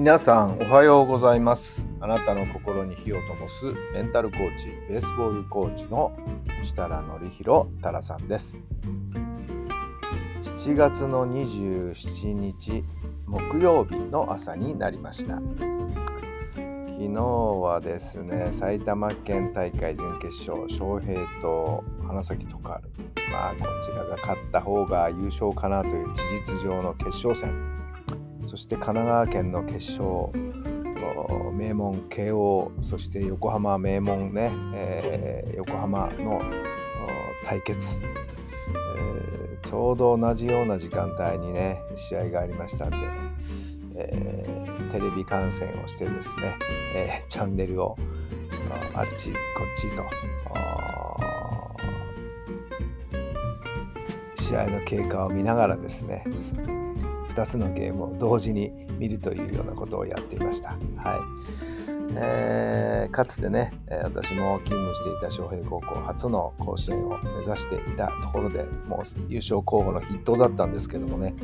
皆さんおはようございます。あなたの心に火を灯すメンタルコーチベースボールコーチの設楽範弘太良さんです。7月の27日木曜日の朝になりました。昨日はですね埼玉県大会準決勝昌平と花咲徳栄。まあこちらが勝った方が優勝かなという事実上の決勝戦。そして神奈川県の決勝名門慶応そして横浜名門ね、えー、横浜の対決、えー、ちょうど同じような時間帯にね試合がありましたんで、えー、テレビ観戦をしてですね、えチャンネルをあっちこっちと試合の経過を見ながらですね2つのゲームを同時に見るというようなことをやっていました。はいえー、かつてね私も勤務していた昌平高校初の甲子園を目指していたところでもう優勝候補の筆頭だったんですけどもね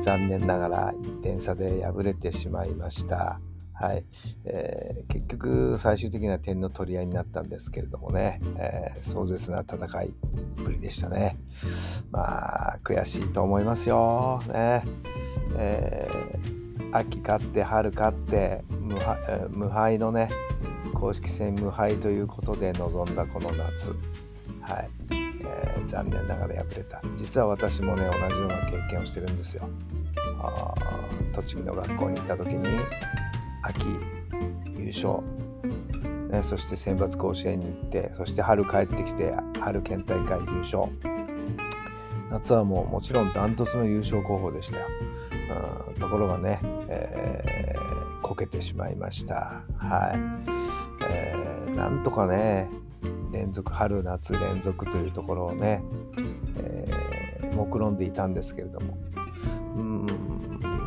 残念ながら1点差で敗れてしまいました。はいえー、結局最終的には点の取り合いになったんですけれどもね、えー、壮絶な戦いぶりでしたね。まあ悔しいと思いますよ。ねえー、秋勝って春勝って無敗無敗のね公式戦無敗ということで臨んだこの夏、はいえー、残念ながら敗れた実は私もね同じような経験をしてるんですよ。あ栃木の学校に行った時に秋優勝、ね、そして選抜甲子園に行ってそして春帰ってきて春県大会優勝夏はもうもちろんダントツの優勝候補でしたよ。うん、ところがね、えー、こけてしまいました。はい。えー、なんとかね、連続、春、夏連続というところをね、えー、目論んでいたんですけれども、うん、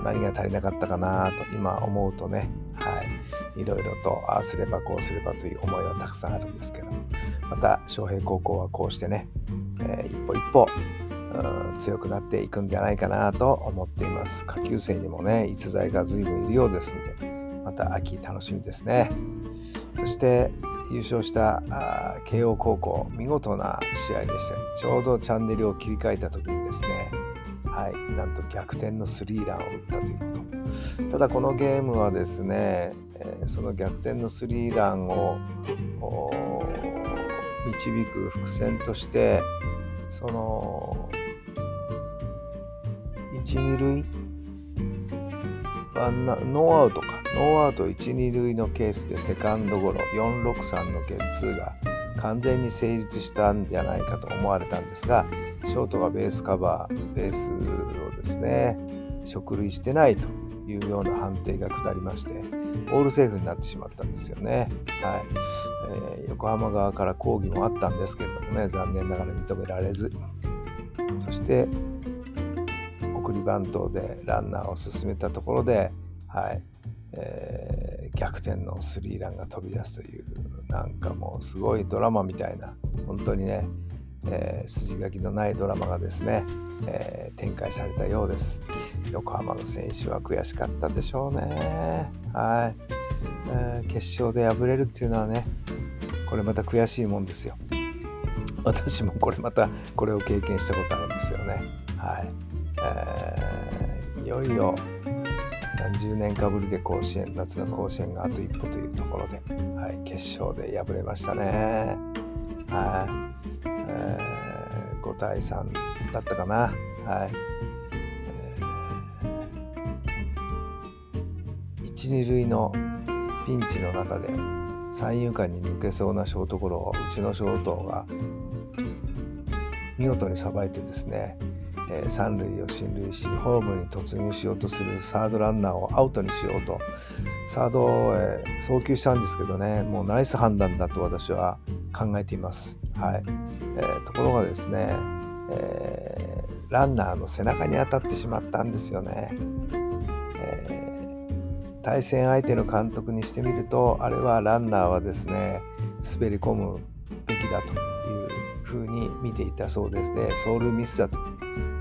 何が足りなかったかなと今思うとね、い、ろいろとああすればこうすればという思いはたくさんあるんですけど、また昌平高校はこうしてね、えー、一歩一歩強くなっていくんじゃないかなと思っています。下級生にもね逸材が随分いるようですのでまた秋楽しみですね。そして優勝した慶応高校見事な試合でした。ちょうどチャンネルを切り替えた時にですねはい。なんと逆転のスリーランを打ったということ。ただこのゲームはですね、えー、その逆転のスリーランを導く伏線としてその一二塁ワンノーアウトか。ノーアウト一二塁のケースでセカンドゴロ463のゲッツーが完全に成立したんじゃないかと思われたんですがショートがベースカバーベースをですね植塁してないというような判定が下りましてオールセーフになってしまったんですよね。はい。えー、横浜側から抗議もあったんですけれどもね残念ながら認められず。そして送りバントでランナーを進めたところで、はい。えー、逆転のスリーランが飛び出すというなんかもうすごいドラマみたいな本当にね、えー、筋書きのないドラマがですね、えー、展開されたようです。横浜の選手は悔しかったでしょうね。はい、えー、決勝で敗れるっていうのはねこれまた悔しいもんですよ。私もこれまたこれを経験したことあるんですよね。はい。えー、いよいよ何十年かぶりで甲子園夏の甲子園があと一歩というところで、はい、決勝で敗れましたね。はい。えー、5対3だったかな。はいえー、1、2塁のピンチの中で三遊間に抜けそうなショートゴロをうちのショートが見事にさばいてですねえー、三塁を進塁しホームに突入しようとするサードランナーをアウトにしようとサードを、え、送球したんですけどねもうナイス判断だと私は考えています。はいえー、ところがですね、えー、ランナーの背中に当たってしまったんですよね。えー、対戦相手の監督にしてみるとあれはランナーはですね滑り込むべきだというふうに見ていたそうですね走塁ミスだと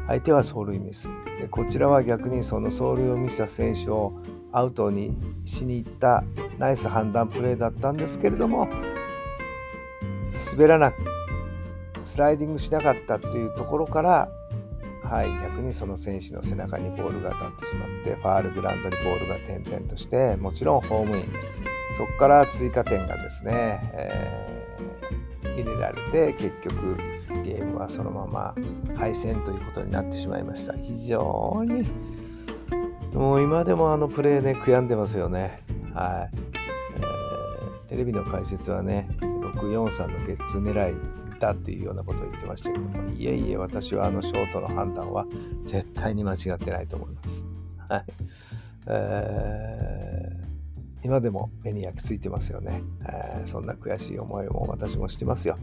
相手は走塁ミス。でこちらは逆にその走塁を見せた選手をアウトにしに行ったナイス判断プレーだったんですけれども滑らなくスライディングしなかったというところから、はい、逆にその選手の背中にボールが当たってしまってファールグラウンドにボールが点々としてもちろんホームイン。そこから追加点がですね、えー、入れられて結局ゲームはそのまま敗戦ということになってしまいました。非常にもう今でもあのプレーね悔やんでますよね。はい、えー、テレビの解説はね643のゲッツー狙いだっていうようなことを言ってましたけどもいえいえ私はあのショートの判断は絶対に間違ってないと思います。はい、えー今でも目に焼き付いてますよね、えー、そんな悔しい思いも私もしてますよ。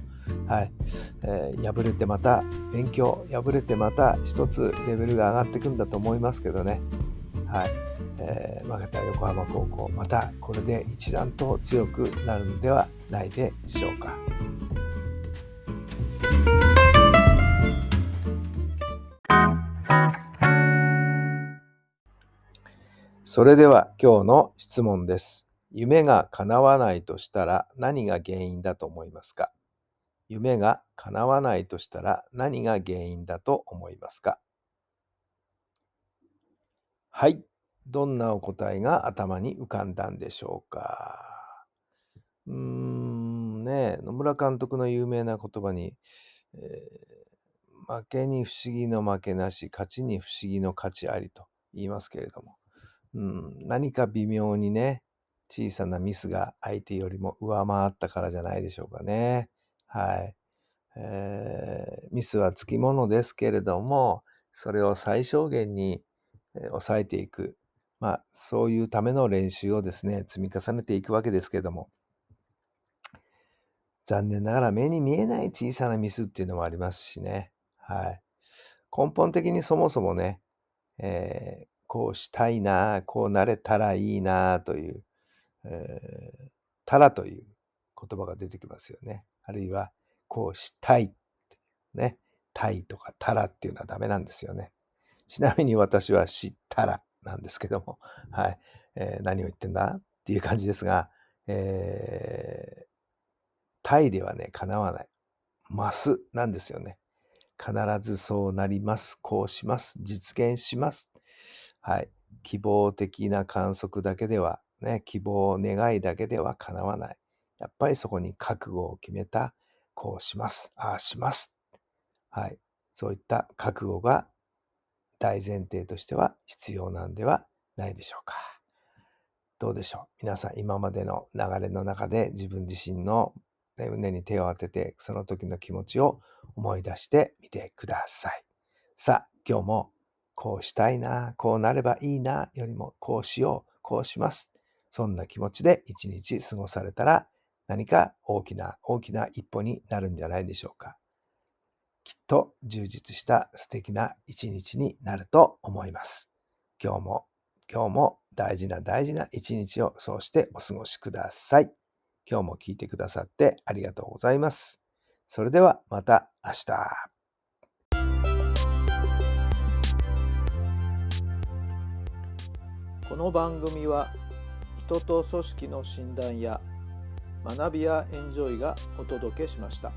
はい、えー、敗れてまた勉強、敗れてまた一つレベルが上がっていくんだと思いますけどね。はい、えー、負けた横浜高校、またこれで一段と強くなるのではないでしょうか。それでは今日の質問です。夢が叶わないとしたら何が原因だと思いますか？夢が叶わないとしたら何が原因だと思いますか？はい。どんなお答えが頭に浮かんだんでしょうか？うーんね野村監督の有名な言葉に、えー、負けに不思議の負けなし、勝ちに不思議の勝ちありと言いますけれども、うん、何か微妙にね、小さなミスが相手よりも上回ったからじゃないでしょうかね。はい。えー、ミスはつきものですけれども、それを最小限に抑えていく。まあ、そういうための練習をですね、積み重ねていくわけですけれども、残念ながら目に見えない小さなミスっていうのもありますしね。はい。根本的にそもそもね、えー、こうしたいな、こうなれたらいいなという、えー、たらという言葉が出てきますよね。あるいは、こうしたいね。たいとかたらっていうのはダメなんですよね。ちなみに私は知ったらなんですけども、はい。えー、何を言ってんだっていう感じですが、えー、タイではね、叶わない。ますなんですよね。必ずそうなります。こうします。実現します。はい。希望的な観測だけでは、ね、希望、願いだけでは叶わない。やっぱりそこに覚悟を決めた、こうします、ああします。はい。そういった覚悟が大前提としては必要なんではないでしょうか。どうでしょう？皆さん今までの流れの中で自分自身の胸に手を当ててその時の気持ちを思い出してみてください。さあ今日もこうしたいな、こうなればいいな、よりもこうしよう、こうします。そんな気持ちで一日過ごされたら何か大きな大きな一歩になるんじゃないでしょうか。きっと充実した素敵な一日になると思います。今日も今日も大事な大事な一日をそうしてお過ごしください。今日も聞いてくださってありがとうございます。それではまた明日。この番組は人と組織の診断や学びやエンジョイがお届けしました。